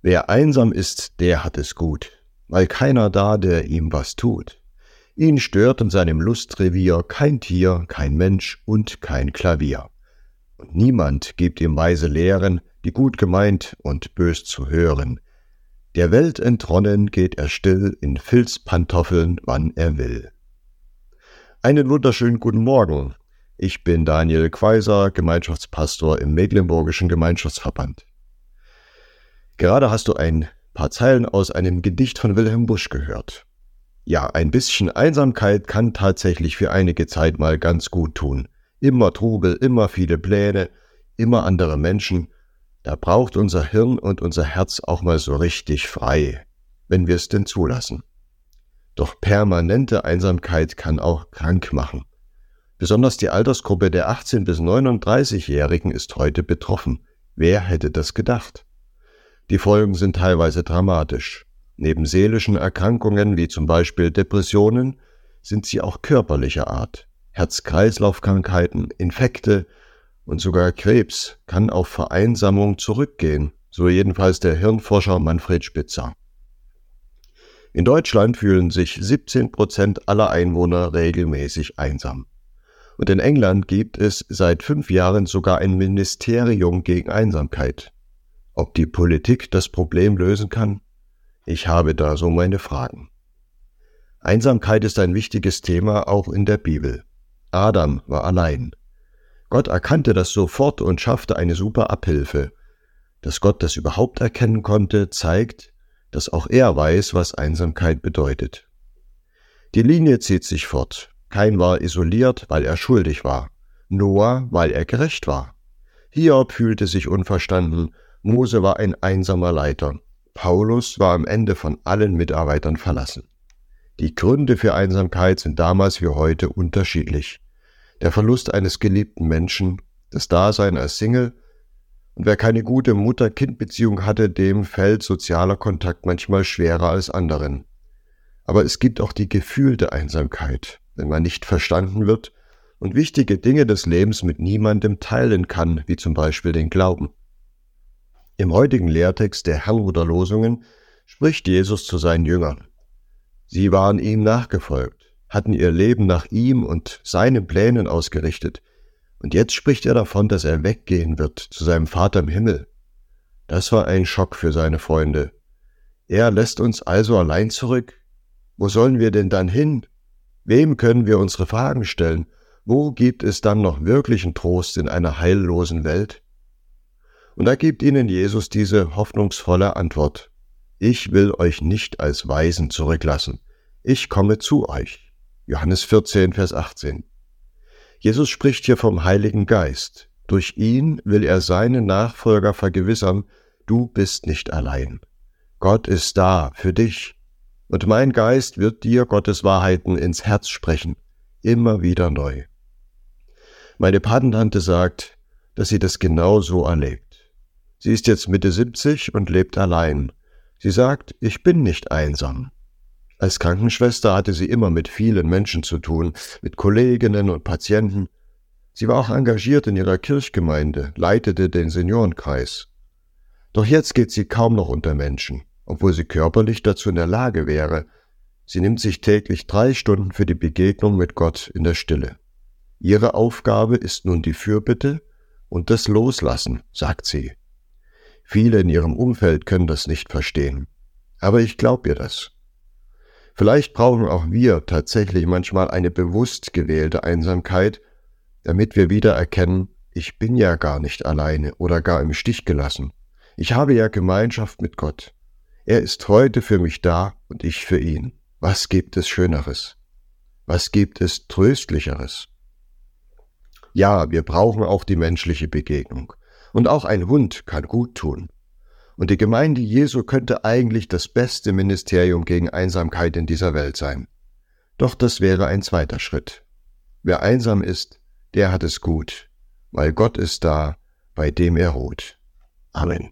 Wer einsam ist, der hat es gut, weil keiner da, der ihm was tut. Ihn stört in seinem Lustrevier kein Tier, kein Mensch und kein Klavier. Und niemand gibt ihm weise Lehren, die gut gemeint und bös zu hören. Der Welt entronnen geht er still in Filzpantoffeln, wann er will. Einen wunderschönen guten Morgen. Ich bin Daniel Quaiser, Gemeinschaftspastor im Mecklenburgischen Gemeinschaftsverband. Gerade hast du ein paar Zeilen aus einem Gedicht von Wilhelm Busch gehört. Ja, ein bisschen Einsamkeit kann tatsächlich für einige Zeit mal ganz gut tun. Immer Trubel, immer viele Pläne, immer andere Menschen. Da braucht unser Hirn und unser Herz auch mal so richtig frei, wenn wir es denn zulassen. Doch permanente Einsamkeit kann auch krank machen. Besonders die Altersgruppe der 18 bis 39-Jährigen ist heute betroffen. Wer hätte das gedacht? Die Folgen sind teilweise dramatisch. Neben seelischen Erkrankungen wie zum Beispiel Depressionen sind sie auch körperlicher Art. Herz-Kreislauf-Krankheiten, Infekte und sogar Krebs kann auf Vereinsamung zurückgehen, so jedenfalls der Hirnforscher Manfred Spitzer. In Deutschland fühlen sich 17 Prozent aller Einwohner regelmäßig einsam. Und in England gibt es seit fünf Jahren sogar ein Ministerium gegen Einsamkeit. Ob die Politik das Problem lösen kann? Ich habe da so meine Fragen. Einsamkeit ist ein wichtiges Thema auch in der Bibel. Adam war allein. Gott erkannte das sofort und schaffte eine super Abhilfe. Dass Gott das überhaupt erkennen konnte, zeigt, dass auch er weiß, was Einsamkeit bedeutet. Die Linie zieht sich fort. Kein war isoliert, weil er schuldig war. Noah, weil er gerecht war. Hiob fühlte sich unverstanden Mose war ein einsamer Leiter. Paulus war am Ende von allen Mitarbeitern verlassen. Die Gründe für Einsamkeit sind damals wie heute unterschiedlich. Der Verlust eines geliebten Menschen, das Dasein als Single, und wer keine gute Mutter-Kind-Beziehung hatte, dem fällt sozialer Kontakt manchmal schwerer als anderen. Aber es gibt auch die gefühlte Einsamkeit, wenn man nicht verstanden wird und wichtige Dinge des Lebens mit niemandem teilen kann, wie zum Beispiel den Glauben. Im heutigen Lehrtext der Herrnhuter Losungen spricht Jesus zu seinen Jüngern. Sie waren ihm nachgefolgt, hatten ihr Leben nach ihm und seinen Plänen ausgerichtet, und jetzt spricht er davon, dass er weggehen wird zu seinem Vater im Himmel. Das war ein Schock für seine Freunde. Er lässt uns also allein zurück. Wo sollen wir denn dann hin? Wem können wir unsere Fragen stellen? Wo gibt es dann noch wirklichen Trost in einer heillosen Welt? Und da gibt ihnen Jesus diese hoffnungsvolle Antwort. Ich will euch nicht als Weisen zurücklassen. Ich komme zu euch. Johannes 14, Vers 18. Jesus spricht hier vom Heiligen Geist. Durch ihn will er seine Nachfolger vergewissern, du bist nicht allein. Gott ist da für dich. Und mein Geist wird dir Gottes Wahrheiten ins Herz sprechen, immer wieder neu. Meine Patentante sagt, dass sie das genau so erlebt. Sie ist jetzt Mitte 70 und lebt allein. Sie sagt, ich bin nicht einsam. Als Krankenschwester hatte sie immer mit vielen Menschen zu tun, mit Kolleginnen und Patienten. Sie war auch engagiert in ihrer Kirchgemeinde, leitete den Seniorenkreis. Doch jetzt geht sie kaum noch unter Menschen, obwohl sie körperlich dazu in der Lage wäre. Sie nimmt sich täglich drei Stunden für die Begegnung mit Gott in der Stille. Ihre Aufgabe ist nun die Fürbitte und das Loslassen, sagt sie. Viele in ihrem Umfeld können das nicht verstehen. Aber ich glaube ihr das. Vielleicht brauchen auch wir tatsächlich manchmal eine bewusst gewählte Einsamkeit, damit wir wieder erkennen, ich bin ja gar nicht alleine oder gar im Stich gelassen. Ich habe ja Gemeinschaft mit Gott. Er ist heute für mich da und ich für ihn. Was gibt es Schöneres? Was gibt es Tröstlicheres? Ja, wir brauchen auch die menschliche Begegnung. Und auch ein Hund kann gut tun. Und die Gemeinde Jesu könnte eigentlich das beste Ministerium gegen Einsamkeit in dieser Welt sein. Doch das wäre ein zweiter Schritt. Wer einsam ist, der hat es gut, weil Gott ist da, bei dem er ruht. Amen.